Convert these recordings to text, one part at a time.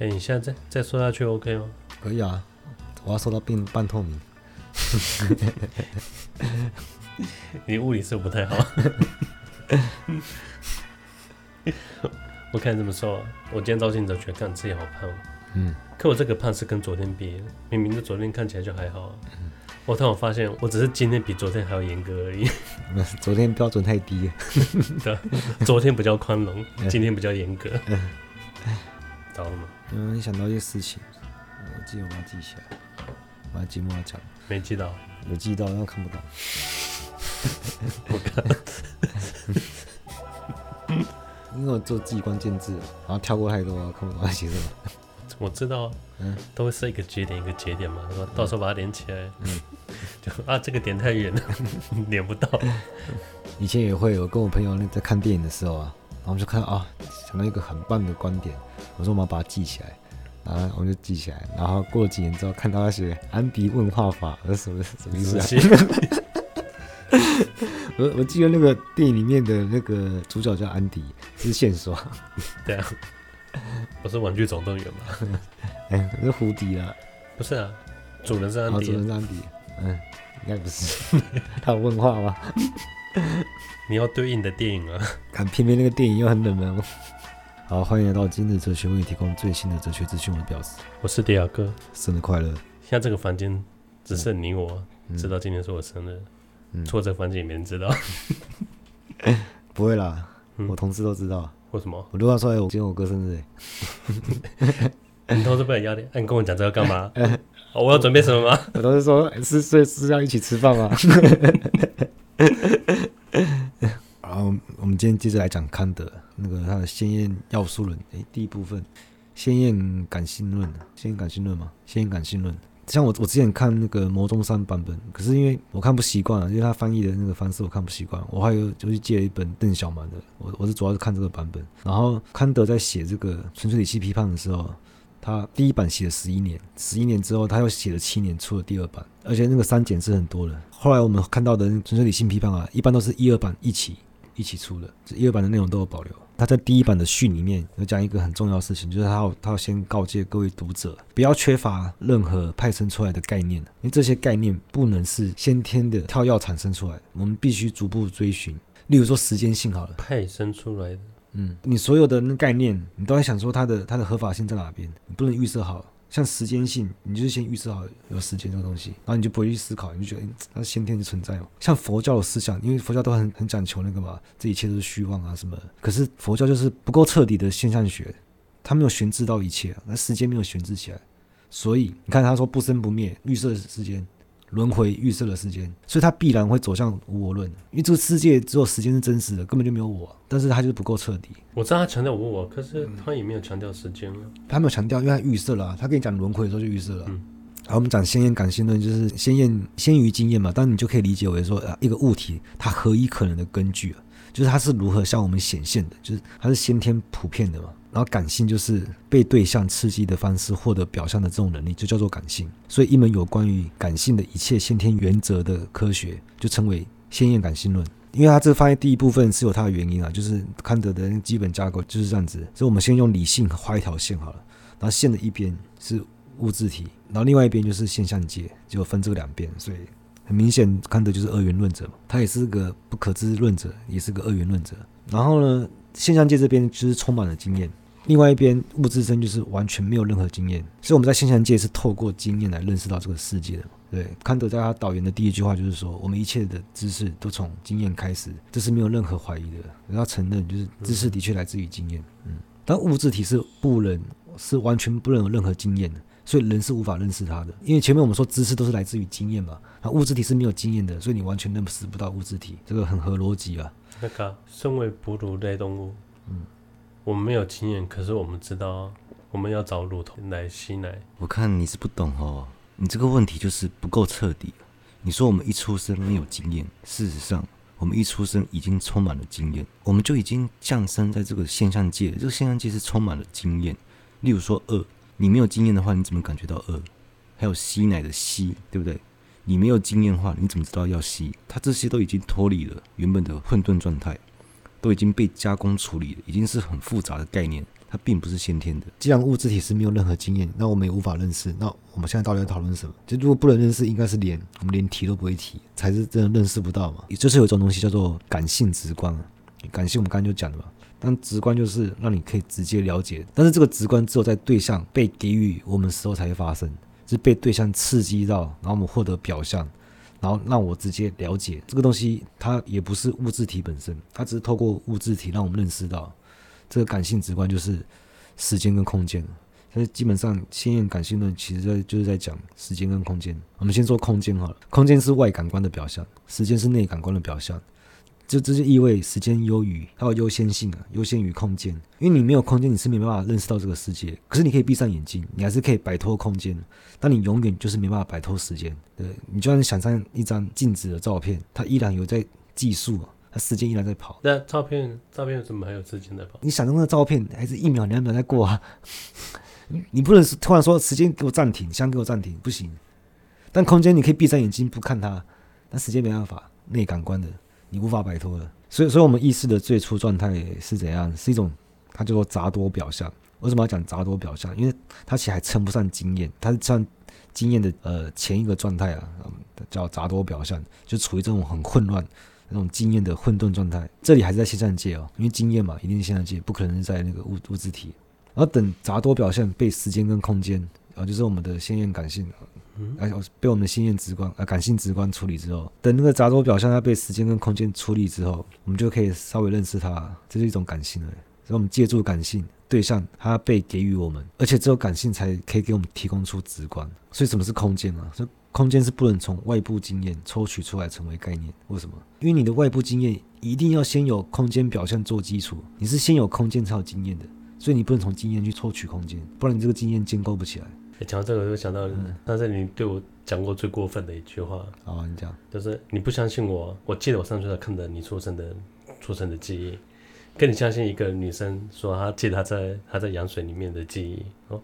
哎、欸，你现在再再说下去 OK 吗？可以啊，我要说到变半透明。你物理是不太好。我看你这么瘦，我今天照镜子觉得看自己好胖。嗯，可我这个胖是跟昨天比，明明就昨天看起来就还好。我突然发现，我只是今天比昨天还要严格而已。昨天标准太低了。对，昨天比较宽容，今天比较严格。找了吗？嗯，想到一些事情，我记得我要记起来，我要节目要讲。没记到，有记到，但看不到。我看，因为我做自己关键字，然后跳过太多，看不懂写什么。我知道，嗯，都会设一个节点一个节点嘛，说到时候把它连起来，嗯，就啊这个点太远了，连不到。以前也会有跟我朋友在看电影的时候啊，然后就看啊，想到一个很棒的观点，我说我们要把它记起来，然后我们就记起来，然后过了几年之后看到那些安迪问话法，这是什么什么意思啊？我我记得那个电影里面的那个主角叫安迪，是线索。对啊。不是玩具总动员吗？哎、欸，是胡迪啊，不是啊，主人是安迪，啊，主人是安迪，嗯，应该不是。他有问话吗？你要对应的电影啊，看偏偏那个电影又很冷门。好，欢迎来到今日哲学，为你提供最新的哲学资讯。我是表示，我是迪亚哥，生日快乐！现在这个房间只剩你我知道今天是我生日，嗯，除了这个房间也没人知道。不会啦，嗯，我同事都知道。为什么？我都要说，我今天我哥生日。你同事不能压力？你跟我讲这个干嘛？我要准备什么吗？我都是说，是是是要一起吃饭吗？今天接着来讲康德那个他的先验要素论。哎，第一部分，先验感性论，先验感性论嘛，先验感性论。像我，我之前看那个牟宗三版本，可是因为我看不习惯了，因为他翻译的那个方式我看不习惯，我还有就去借了一本邓小蛮的，我我是主要是看这个版本。然后康德在写这个纯粹理性批判的时候，他第一版写了十一年，十一年之后他又写了七年，出了第二版，而且那个删减是很多的。后来我们看到的纯粹理性批判啊，一般都是一二版一起一起出的，这一二版的内容都有保留。他在第一版的序里面有讲一个很重要的事情，就是他要他要先告诫各位读者，不要缺乏任何派生出来的概念，因为这些概念不能是先天的跳跃产生出来，我们必须逐步追寻。例如说时间性好了，派生出来的，嗯，你所有的那概念，你都在想说它的它的合法性在哪边，你不能预设好。像时间性，你就是先预设好有时间这个东西，然后你就不会去思考，你就觉得它是先天就存在哦。像佛教的思想，因为佛教都很很讲求那个嘛，这一切都是虚妄啊什么。可是佛教就是不够彻底的现象学，它没有悬置到一切，那时间没有悬置起来，所以你看他说不生不灭，预设时间。轮回预设了时间，所以它必然会走向无我论。因为这个世界只有时间是真实的，根本就没有我。但是它就是不够彻底。我知道他强调无我，可是他也没有强调时间啊。他没有强调，因为他预设了。他跟你讲轮回的时候就预设了。嗯。好，我们讲先验感性论，就是先验先于经验嘛。当然你就可以理解为说，啊，一个物体它何以可能的根据啊，就是它是如何向我们显现的，就是它是先天普遍的嘛。然后感性就是被对象刺激的方式获得表象的这种能力，就叫做感性。所以一门有关于感性的一切先天原则的科学，就称为先验感性论。因为它这发现第一部分是有它的原因啊，就是康德的基本架构就是这样子。所以我们先用理性画一条线好了，然后线的一边是物质体，然后另外一边就是现象界，就分这个两边。所以很明显，康德就是二元论者嘛，他也是个不可知论者，也是个二元论者。然后呢，现象界这边就是充满了经验。另外一边，物质生就是完全没有任何经验，所以我们在现象界是透过经验来认识到这个世界的。对，康德在他导言的第一句话就是说，我们一切的知识都从经验开始，这是没有任何怀疑的。要承认，就是知识的确来自于经验。嗯，但物质体是不能，是完全不能有任何经验的，所以人是无法认识它的。因为前面我们说知识都是来自于经验嘛，那物质体是没有经验的，所以你完全认识不到物质体，这个很合逻辑啊。那个，身为哺乳类动物，嗯。我们没有经验，可是我们知道我们要找乳头来吸奶。我看你是不懂哦，你这个问题就是不够彻底。你说我们一出生没有经验，事实上我们一出生已经充满了经验，我们就已经降生在这个现象界。这个现象界是充满了经验。例如说饿，你没有经验的话，你怎么感觉到饿？还有吸奶的吸，对不对？你没有经验的话，你怎么知道要吸？它这些都已经脱离了原本的混沌状态。都已经被加工处理了，已经是很复杂的概念，它它并不是先天的。既然物质体是没有任何经验，那我们也无法认识。那我们现在到底在讨论什么？就如果不能认识，应该是连我们连提都不会提，才是真的认识不到嘛。也就是有一种东西叫做感性直观，感性我们刚才就讲了嘛。但直观就是让你可以直接了解，但是这个直观只有在对象被给予我们时候才会发生，是被对象刺激到，然后我们获得表象。然后让我直接了解这个东西，它也不是物质体本身，它只是透过物质体让我们认识到这个感性直观就是时间跟空间。但是基本上，先验感性论其实在就是在讲时间跟空间。我们先说空间好了，空间是外感官的表象，时间是内感官的表象。就这就意味时间优于它有优先性啊，优先于空间。因为你没有空间，你是没办法认识到这个世界。可是你可以闭上眼睛，你还是可以摆脱空间。但你永远就是没办法摆脱时间。对，你就算想象一张静止的照片，它依然有在计数啊，它时间依然在跑。那照片照片怎么还有时间在跑？你想象那照片还是一秒两秒在过啊？你不能突然说时间给我暂停，想给我暂停，不行。但空间你可以闭上眼睛不看它，但时间没办法，内感官的。你无法摆脱的，所以，所以我们意识的最初状态是怎样？是一种，它叫做杂多表象。为什么要讲杂多表象？因为它其实还称不上经验，它是像经验的呃前一个状态啊，叫杂多表象，就处于这种很混乱、那种经验的混沌状态。这里还是在现象界哦，因为经验嘛，一定是现象界，不可能是在那个物物质体。然后等杂多表象被时间跟空间啊，就是我们的先验感性。嗯，而被我们的先验直观啊，感性直观处理之后，等那个杂多表象它被时间跟空间处理之后，我们就可以稍微认识它，这是一种感性了。所以，我们借助感性对象，它被给予我们，而且只有感性才可以给我们提供出直观。所以，什么是空间啊？所以，空间是不能从外部经验抽取出来成为概念。为什么？因为你的外部经验一定要先有空间表象做基础，你是先有空间才有经验的，所以你不能从经验去抽取空间，不然你这个经验建构不起来。讲到这个，我就想到，刚才你对我讲过最过分的一句话。哦，你讲，就是你不相信我。我记得我上次在看的你出生的出生的记忆，跟你相信一个女生说她记得她在她在羊水里面的记忆。哦，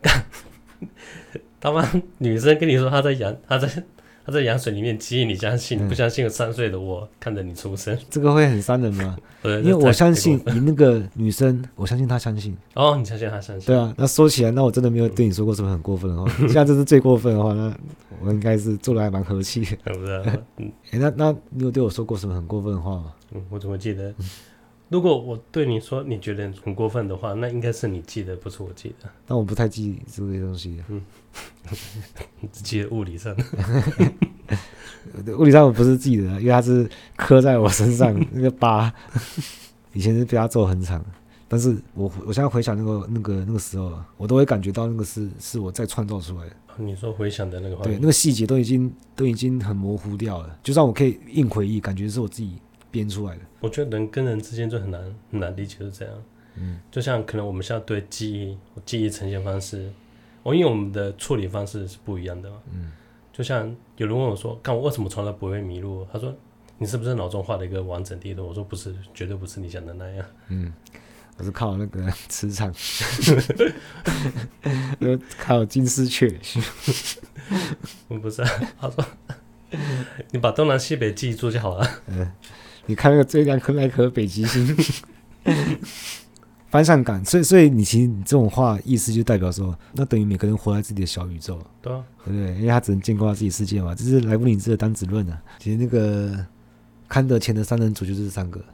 他妈，女生跟你说她在羊她在。他在羊水里面吸引，你相信？不相信？三岁的我看着你出生，这个会很伤人吗？因为我相信 你那个女生，我相信她相信。哦，你相信她相信？对啊，那说起来，那我真的没有对你说过什么很过分的话。现在这是最过分的话，那我应该是做的还蛮和气的。不是？嗯，那那你有对我说过什么很过分的话吗？嗯，我怎么记得？如果我对你说你觉得很过分的话，那应该是你记得，不是我记得。但我不太记这些东西。嗯，只记得物理上的。物理上我不是记得，因为它是刻在我身上那个疤。以前是被他揍很惨，但是我我现在回想那个那个那个时候，我都会感觉到那个是是我在创造出来的。你说回想的那个画面，对，那个细节都已经都已经很模糊掉了，就算我可以硬回忆，感觉是我自己。编出来的，我觉得人跟人之间就很难很难理解，是这样。嗯，就像可能我们现在对记忆记忆呈现方式，我因为我们的处理方式是不一样的嘛。嗯，就像有人问我说：“看我为什么从来不会迷路？”他说：“你是不是脑中画了一个完整地图？”我说：“不是，绝对不是你想的那样。”嗯，我是靠那个磁场，靠金丝雀。我不是、啊，他说：“你把东南西北记住就好了。”嗯。你看那个最亮颗那颗北极星，方向感，所以所以你其实你这种话意思就代表说，那等于每个人活在自己的小宇宙，对啊，对不对？因为他只能见过他自己世界嘛，这是莱布尼兹的单子论啊。其实那个康德前的三人组就是这三个，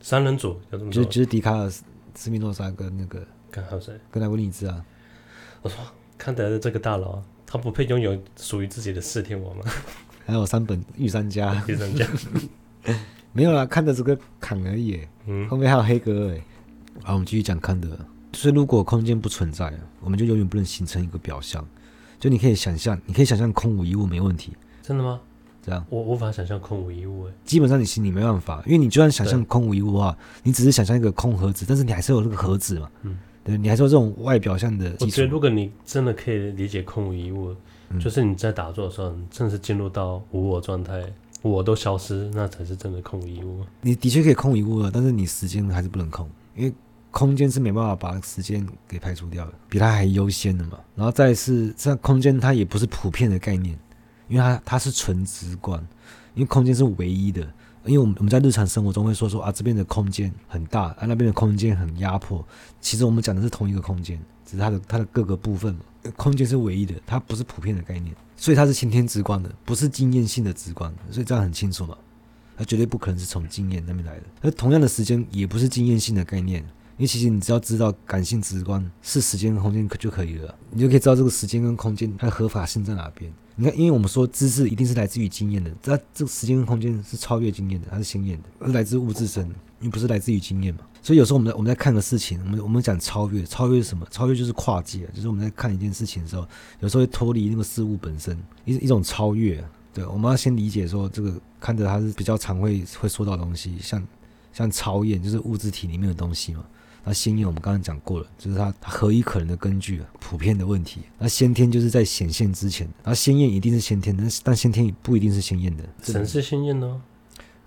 三人组就就是笛卡尔、斯密诺莎跟那个，跟还有谁？跟莱布尼兹啊。我说康德的这个大佬，他不配拥有属于自己的四天王吗？还有三本御三家，御三家。没有啦，看的这个坎而已。嗯，后面还有黑格尔。好，我们继续讲康德。所以，如果空间不存在，我们就永远不能形成一个表象。就你可以想象，你可以想象空无一物没问题。真的吗？这样，我无法想象空无一物。基本上你心里没办法，因为你就算想象空无一物的话，你只是想象一个空盒子，但是你还是有那个盒子嘛。嗯，对，你还是有这种外表象的。我觉得，如果你真的可以理解空无一物，嗯、就是你在打坐的时候，你正式进入到无我状态。我都消失，那才是真的空一物。你的确可以空一物了，但是你时间还是不能空，因为空间是没办法把时间给排除掉的，比它还优先的嘛。然后再是，这空间它也不是普遍的概念，因为它它是纯直观，因为空间是唯一的，因为我们我们在日常生活中会说说啊，这边的空间很大，啊那边的空间很压迫。其实我们讲的是同一个空间，只是它的它的各个部分嘛。空间是唯一的，它不是普遍的概念，所以它是先天直观的，不是经验性的直观。所以这样很清楚嘛，它绝对不可能是从经验那边来的。而同样的时间也不是经验性的概念，因为其实你只要知道感性直观是时间跟空间可就可以了，你就可以知道这个时间跟空间它的合法性在哪边。你看，因为我们说知识一定是来自于经验的，这这个时间跟空间是超越经验的，它是先验的，而来自物质身，因为不是来自于经验嘛。所以有时候我们在我们在看个事情，我们我们讲超越，超越是什么？超越就是跨界，就是我们在看一件事情的时候，有时候会脱离那个事物本身，一一种超越。对，我们要先理解说，这个看着它是比较常会会说到东西，像像超验就是物质体里面的东西嘛。那先验我们刚刚讲过了，就是它它何以可能的根据，普遍的问题。那先天就是在显现之前，那先验一定是先天，但但先天也不一定是先验的。神是先验的哦，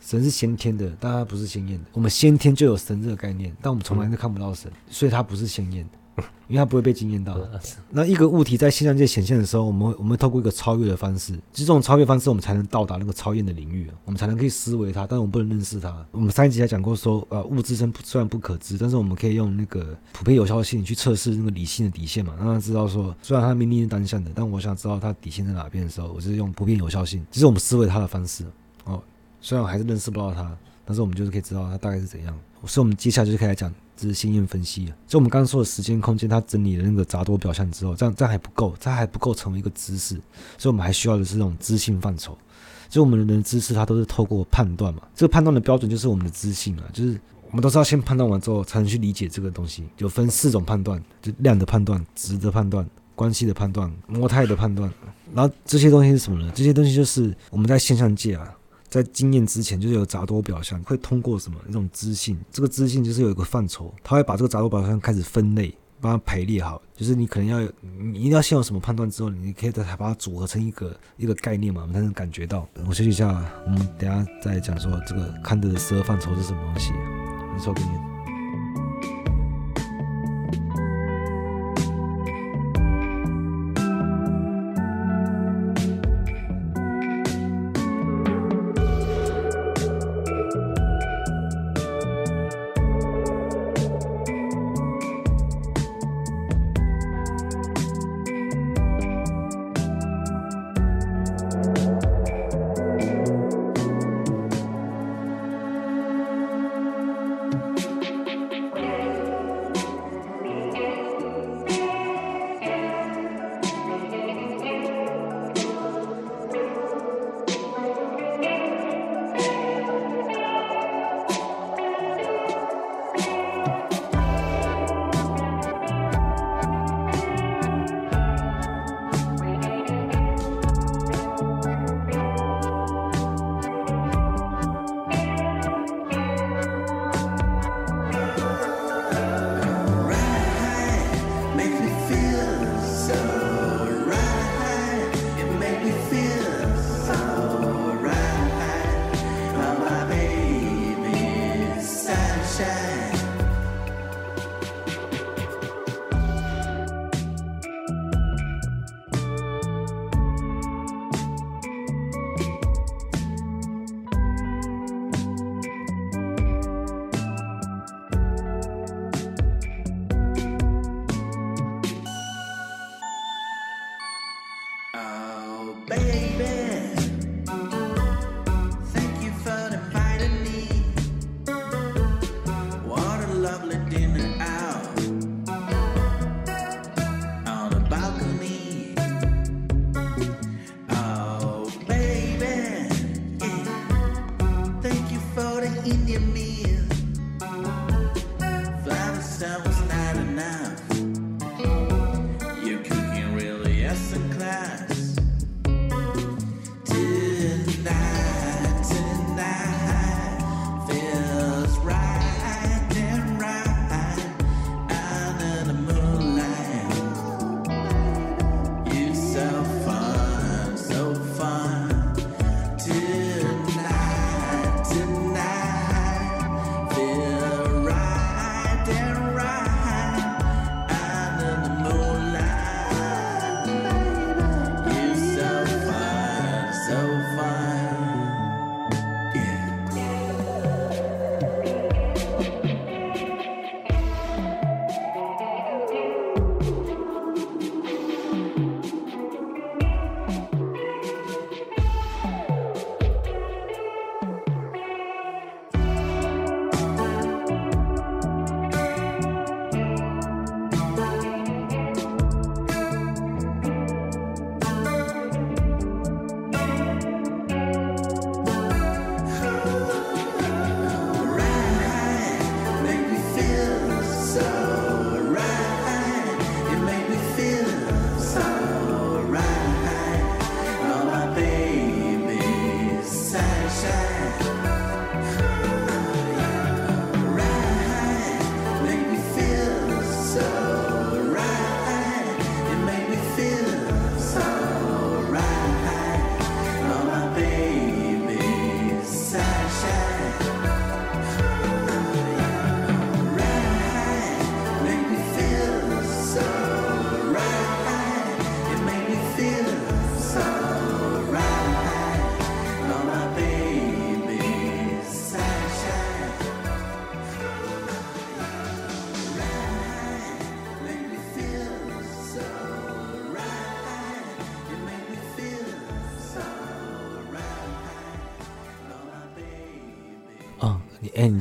神是先天的，但它不是先验的。我们先天就有神这个概念，但我们从来都看不到神，所以它不是先验的。因为它不会被惊艳到。那一个物体在现象界显现的时候，我们会我们会透过一个超越的方式，就这种超越方式，我们才能到达那个超验的领域，我们才能可以思维它，但我们不能认识它。我们上一集还讲过说，呃，物质身虽然不可知，但是我们可以用那个普遍有效性去测试那个理性的底线嘛，让他知道说，虽然它明明是单向的，但我想知道它底线在哪边的时候，我就是用普遍有效性，这是我们思维它的方式。虽然我还是认识不到它，但是我们就是可以知道它大概是怎样。所以，我们接下来就可以来讲。这是先验分析啊，就我们刚刚说的时间空间，它整理了那个杂多表象之后，这样这样还不够，它还不够成为一个知识，所以我们还需要的是那种知性范畴。就我们人的知识，它都是透过判断嘛，这个判断的标准就是我们的知性啊，就是我们都是要先判断完之后，才能去理解这个东西。有分四种判断，就量的判断、质的判断、关系的判断、模态的判断。然后这些东西是什么呢？这些东西就是我们在现象界啊。在经验之前，就是有杂多表象，会通过什么一种知性？这个知性就是有一个范畴，他会把这个杂多表象开始分类，把它排列好。就是你可能要，你一定要先有什么判断之后，你可以再把它组合成一个一个概念嘛，我们才能感觉到。我休息一下，我们等下再讲说这个康德的十二范畴是什么东西。你说，给你。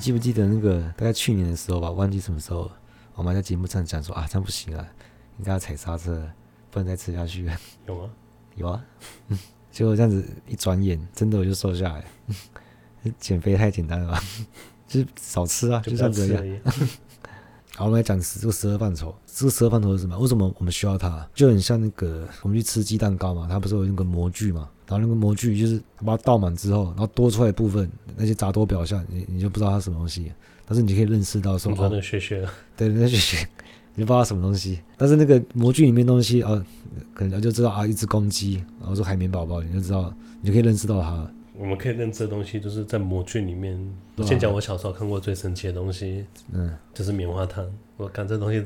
记不记得那个大概去年的时候吧？忘记什么时候，我们在节目上讲说啊，这样不行啊，应该要踩刹车，不能再吃下去了。有吗？有啊。结果这样子一转眼，真的我就瘦下来。减肥太简单了吧？就是少吃啊，就这样子。好，我们来讲十这个十二范畴。这个十二范畴是什么？为什么我们需要它？就很像那个我们去吃鸡蛋糕嘛，它不是有那个模具嘛？然后那个模具就是把它倒满之后，然后多出来的部分那些杂多表象，你你就不知道它什么东西。但是你可以认识到说，哦，那学学，对，那学学，你就不知道它什么东西。但是那个模具里面东西啊，可能就知道啊，一只公鸡，然后说海绵宝宝，你就知道，你就可以认识到它。我们可以认知的东西，就是在模具里面。我先讲我小时候看过最神奇的东西，嗯，就是棉花糖。我看这东西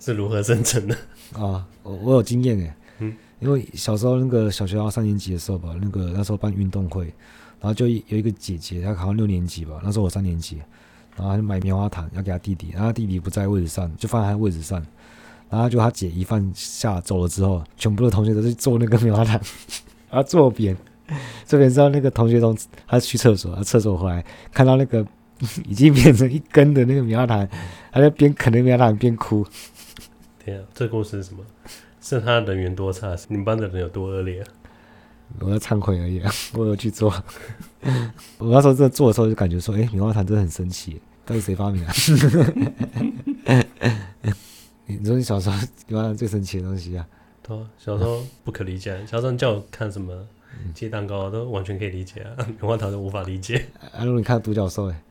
是如何生成的啊？我我有经验诶，嗯，因为小时候那个小学到三年级的时候吧，那个那时候办运动会，然后就有一个姐姐，她考上六年级吧，那时候我三年级，然后她就买棉花糖要给她弟弟，然后她弟弟不在位置上，就放在她位置上，然后就她姐一放下走了之后，全部的同学都去做那个棉花糖，然后坐边。这边知道那个同学从他去厕所，他厕所回来看到那个 已经变成一根的那个棉花糖，他在边啃那个棉花糖边哭。天啊，这故事是什么？是他人缘多差？你们班的人有多恶劣啊？我要忏悔而已啊，我有去做。我那时候在做的时候就感觉说，哎，棉花糖真的很神奇，到底谁发明的？你说你小时候棉花糖最神奇的东西啊？对啊，小时候不可理解，小时候叫我看什么？鸡蛋糕都完全可以理解啊，棉花糖都无法理解。啊，如果你看独角兽，哎，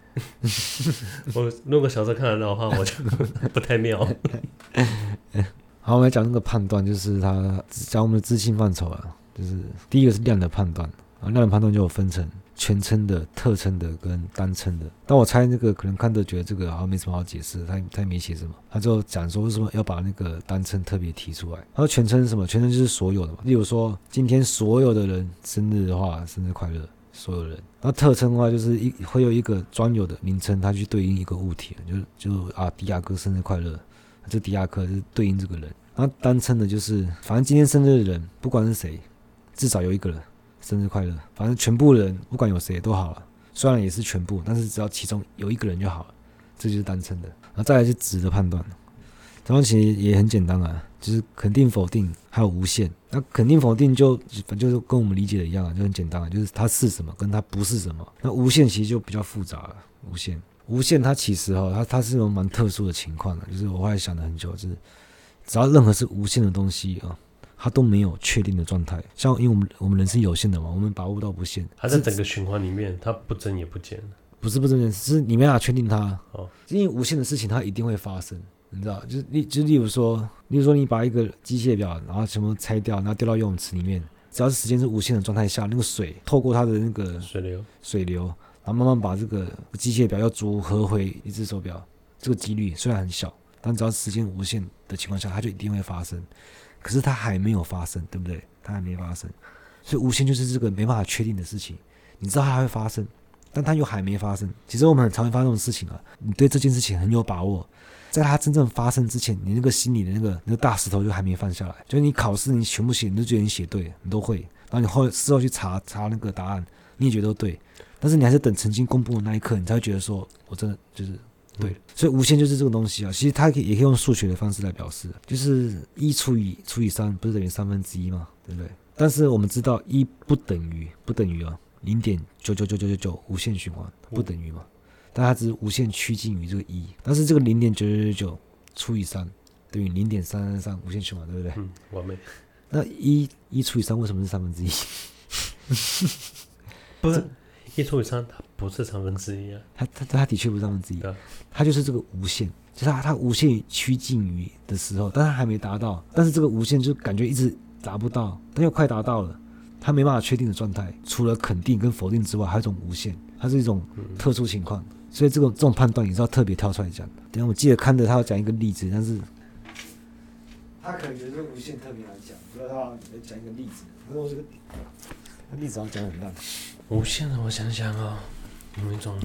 我如果小时候看得到的话，我就 不太妙。好，我们来讲那个判断，就是它讲我们的知性范畴啊，就是第一个是量的判断啊，量的判断就有分成。全称的、特称的跟单称的，但我猜那个可能看的觉得这个好像没什么好解释，他他也没写什么，他就讲说为什么要把那个单称特别提出来。他说全称是什么？全称就是所有的嘛。例如说今天所有的人生日的话，生日快乐，所有人。那特称的话就是一会有一个专有的名称，它去对应一个物体，就就啊迪亚哥生日快乐，这迪亚哥是对应这个人。那单称的就是反正今天生日的人不管是谁，至少有一个人。生日快乐！反正全部人不管有谁都好了，虽然也是全部，但是只要其中有一个人就好了，这就是单称的。然后再来是值的判断，这东西也很简单啊，就是肯定、否定还有无限。那肯定、否定就反正就是跟我们理解的一样啊，就很简单啊，就是它是什么跟它不是什么。那无限其实就比较复杂了，无限，无限它其实哈，它它是一种蛮特殊的情况的，就是我后来想了很久，就是只要任何是无限的东西啊。它都没有确定的状态，像因为我们我们人是有限的嘛，我们把握不到无限。它在整个循环里面，它不增也不减。不是不增减，是你没办法确定它。哦，因为无限的事情它一定会发生，你知道？就是例就例如说，例如说你把一个机械表，然后全部拆掉，然后丢到游泳池里面，只要是时间是无限的状态下，那个水透过它的那个水流，水流，然后慢慢把这个机械表要组合回一只手表，这个几率虽然很小，但只要时间无限的情况下，它就一定会发生。可是它还没有发生，对不对？它还没发生，所以无限就是这个没办法确定的事情。你知道它会发生，但它又还没发生。其实我们很常会发生这种事情啊。你对这件事情很有把握，在它真正发生之前，你那个心里的那个那个大石头就还没放下来。就是你考试，你全部写，你都觉得你写对，你都会。然后你后事后去查查那个答案，你也觉得都对。但是你还是等成绩公布的那一刻，你才会觉得说，我真的就是。对，所以无限就是这个东西啊。其实它可以也可以用数学的方式来表示，就是一除以除以三，不是等于三分之一嘛，对不对？但是我们知道一不等于不等于啊，零点九九九九九九无限循环不等于嘛，但它只是无限趋近于这个一。但是这个零点九九九九除以三等于零点三三三无限循环，对不对？嗯，完美。那一一除以三为什么是三分之一？不是。一除以三，它不是三分之一啊，它它它的确不是三分之一，它就是这个无限，就是它它无限趋近于的时候，但它还没达到，但是这个无限就感觉一直达不到，但又快达到了，它没办法确定的状态，除了肯定跟否定之外，还有一种无限，它是一种特殊情况，所以这种这种判断也是要特别挑出来讲。等下我记得看着他要讲一个例子，但是他可能觉得这个无限特别难讲，不知道他要讲一个例子，然后这个例子要讲很烂。无限的，我想想啊、哦，有一种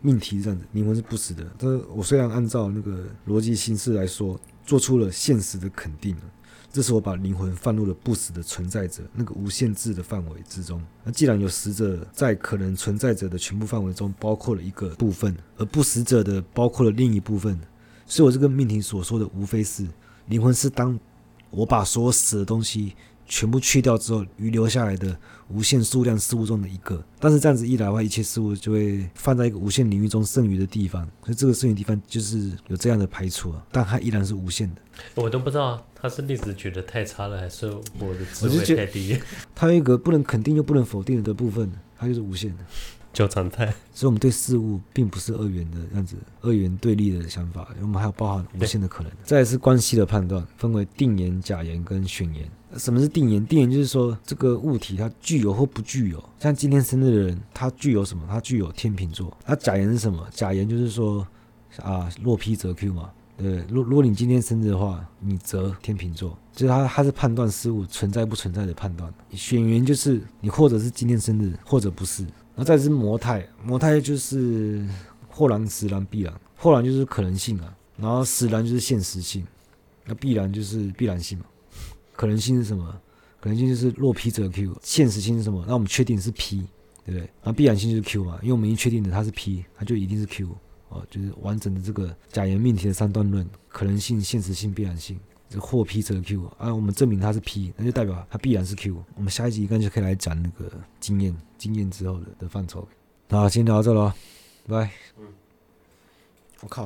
命题是这样的，灵魂是不死的。但是我虽然按照那个逻辑形式来说，做出了现实的肯定，这是我把灵魂放入了不死的存在者那个无限制的范围之中。那既然有死者在可能存在者的全部范围中包括了一个部分，而不死者的包括了另一部分，所以我这个命题所说的无非是灵魂是当我把所有死的东西。全部去掉之后，余留下来的无限数量事物中的一个。但是这样子一来的话，一切事物就会放在一个无限领域中剩余的地方。所以这个剩余地方就是有这样的排除啊，但它依然是无限的。我都不知道他是例子举得太差了，还是我的智慧太低。它有一个不能肯定又不能否定的部分，它就是无限的。就常态，所以我们对事物并不是二元的样子，二元对立的想法，我们还有包含无限的可能。再来是关系的判断，分为定言、假言跟选言。什么是定言？定言就是说这个物体它具有或不具有。像今天生日的人，他具有什么？他具有天秤座。那假言是什么？假言就是说啊，若 P 则 Q 嘛。对，如如果你今天生日的话，你则天秤座，就是他他是判断事物存在不存在的判断。选言就是你或者是今天生日，或者不是。然后再是模态，模态就是或然、使然、必然。或然就是可能性啊，然后使然就是现实性，那必然就是必然性嘛。可能性是什么？可能性就是若 P 则 Q。现实性是什么？那我们确定是 P，对不对？那必然性就是 Q 嘛，因为我们已经确定的它是 P，它就一定是 Q 哦，就是完整的这个假言命题的三段论：可能性、现实性、必然性。这或 P 则 Q 啊，我们证明它是 P，那就代表它必然是 Q。我们下一集应该就可以来讲那个经验，经验之后的的范畴。那今天聊到这了，拜拜。嗯，我靠。